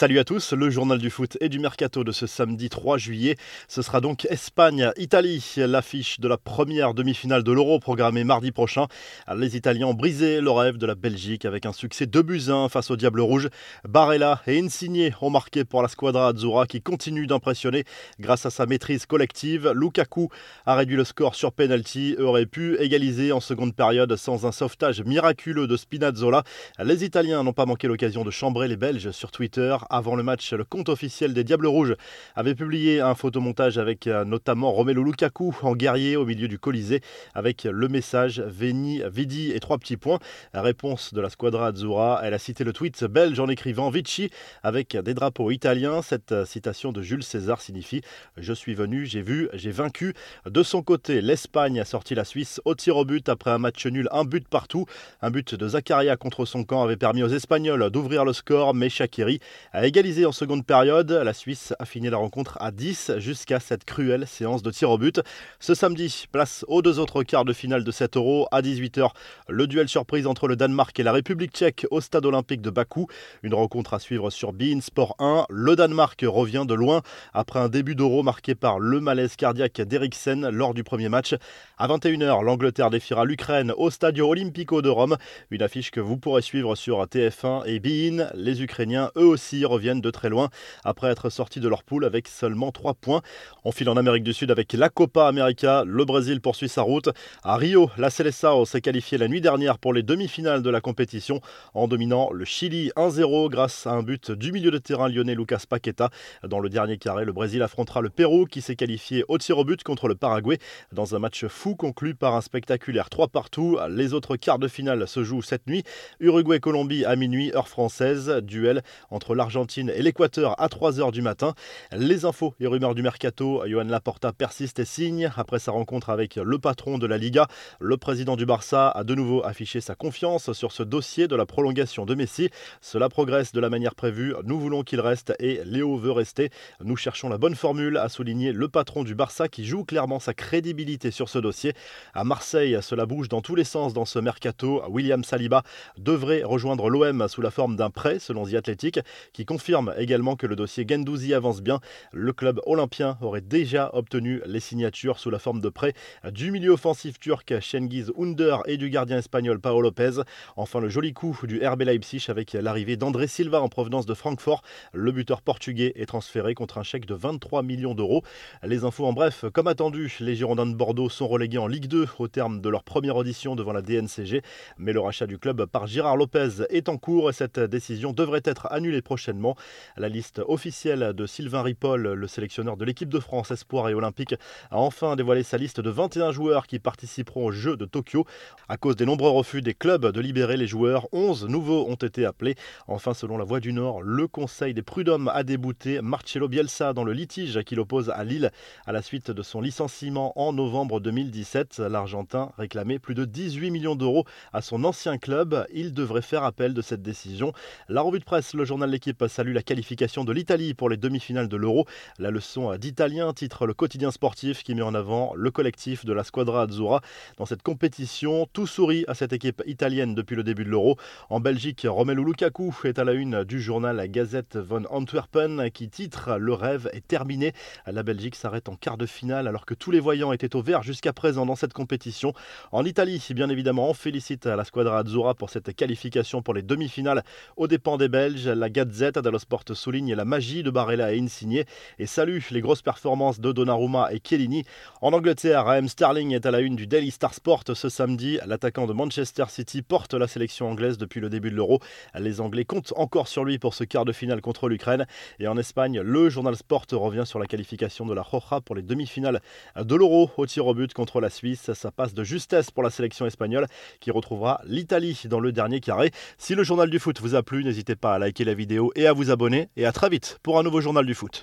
Salut à tous, le journal du foot et du mercato de ce samedi 3 juillet. Ce sera donc Espagne-Italie, l'affiche de la première demi-finale de l'Euro programmée mardi prochain. Les Italiens ont brisé le rêve de la Belgique avec un succès de buts 1 face au Diable Rouge. Barella et Insigne ont marqué pour la squadra Azzurra qui continue d'impressionner grâce à sa maîtrise collective. Lukaku a réduit le score sur penalty aurait pu égaliser en seconde période sans un sauvetage miraculeux de Spinazzola. Les Italiens n'ont pas manqué l'occasion de chambrer les Belges sur Twitter avant le match, le compte officiel des Diables Rouges avait publié un photomontage avec euh, notamment Romelu Lukaku en guerrier au milieu du Colisée avec le message Veni, Vidi et trois petits points. Réponse de la squadra Azzurra. Elle a cité le tweet belge en écrivant Vici avec des drapeaux italiens. Cette euh, citation de Jules César signifie Je suis venu, j'ai vu, j'ai vaincu. De son côté, l'Espagne a sorti la Suisse au tir au but après un match nul, un but partout. Un but de Zakaria contre son camp avait permis aux Espagnols d'ouvrir le score, mais Shakiri égalisé en seconde période. La Suisse a fini la rencontre à 10 jusqu'à cette cruelle séance de tir au but. Ce samedi, place aux deux autres quarts de finale de 7 euros à 18h. Le duel surprise entre le Danemark et la République tchèque au stade olympique de Bakou. Une rencontre à suivre sur Bein Sport 1. Le Danemark revient de loin après un début d'euro marqué par le malaise cardiaque d'Eriksen lors du premier match. À 21h, l'Angleterre défiera l'Ukraine au Stadio Olimpico de Rome. Une affiche que vous pourrez suivre sur TF1 et Bein. Les Ukrainiens, eux aussi, reviennent de très loin après être sortis de leur poule avec seulement 3 points. On file en Amérique du Sud avec la Copa América. Le Brésil poursuit sa route. À Rio, la Seleção s'est qualifiée la nuit dernière pour les demi-finales de la compétition en dominant le Chili 1-0 grâce à un but du milieu de terrain lyonnais Lucas Paqueta. Dans le dernier carré, le Brésil affrontera le Pérou qui s'est qualifié au tir au but contre le Paraguay dans un match fou conclu par un spectaculaire 3 partout. Les autres quarts de finale se jouent cette nuit. Uruguay-Colombie à minuit, heure française. Duel entre l'Argentine et l'Équateur à 3h du matin. Les infos et rumeurs du mercato, Johan Laporta persiste et signe après sa rencontre avec le patron de la Liga. Le président du Barça a de nouveau affiché sa confiance sur ce dossier de la prolongation de Messi. Cela progresse de la manière prévue. Nous voulons qu'il reste et Léo veut rester. Nous cherchons la bonne formule, a souligné le patron du Barça qui joue clairement sa crédibilité sur ce dossier. À Marseille, cela bouge dans tous les sens dans ce mercato. William Saliba devrait rejoindre l'OM sous la forme d'un prêt, selon The Athletic, qui confirme également que le dossier Gendouzi avance bien. Le club olympien aurait déjà obtenu les signatures sous la forme de prêt du milieu offensif turc Cengiz Under et du gardien espagnol Paolo Lopez. Enfin, le joli coup du RB Leipzig avec l'arrivée d'André Silva en provenance de Francfort. Le buteur portugais est transféré contre un chèque de 23 millions d'euros. Les infos en bref, comme attendu, les Girondins de Bordeaux sont relégués en Ligue 2 au terme de leur première audition devant la DNCG. Mais le rachat du club par Gérard Lopez est en cours et cette décision devrait être annulée prochainement. La liste officielle de Sylvain Ripoll, le sélectionneur de l'équipe de France Espoir et Olympique, a enfin dévoilé sa liste de 21 joueurs qui participeront aux Jeux de Tokyo. À cause des nombreux refus des clubs de libérer les joueurs, 11 nouveaux ont été appelés. Enfin, selon la Voix du Nord, le Conseil des prud'hommes a débouté Marcelo Bielsa dans le litige qu'il oppose à Lille à la suite de son licenciement en novembre 2017. L'Argentin réclamait plus de 18 millions d'euros à son ancien club. Il devrait faire appel de cette décision. La revue de presse, le journal L'équipe salue la qualification de l'Italie pour les demi-finales de l'Euro. La leçon d'Italien titre le quotidien sportif qui met en avant le collectif de la Squadra Azzurra. Dans cette compétition, tout sourit à cette équipe italienne depuis le début de l'Euro. En Belgique, Romelu Lukaku est à la une du journal Gazette von Antwerpen qui titre Le rêve est terminé. La Belgique s'arrête en quart de finale alors que tous les voyants étaient au vert jusqu'à présent dans cette compétition. En Italie, bien évidemment, on félicite la Squadra Azzurra pour cette qualification pour les demi-finales aux dépens des Belges. La Gazette dello Sport souligne la magie de Barella et Insigne et salue les grosses performances de Donnarumma et Chiellini. En Angleterre, Raheem Sterling est à la une du Daily Star Sport ce samedi. L'attaquant de Manchester City porte la sélection anglaise depuis le début de l'Euro. Les Anglais comptent encore sur lui pour ce quart de finale contre l'Ukraine. Et en Espagne, le journal Sport revient sur la qualification de la Roja pour les demi-finales de l'Euro au tir au but contre la Suisse. Ça passe de justesse pour la sélection espagnole qui retrouvera l'Italie dans le dernier carré. Si le journal du foot vous a plu, n'hésitez pas à liker la vidéo et à vous abonner et à très vite pour un nouveau journal du foot.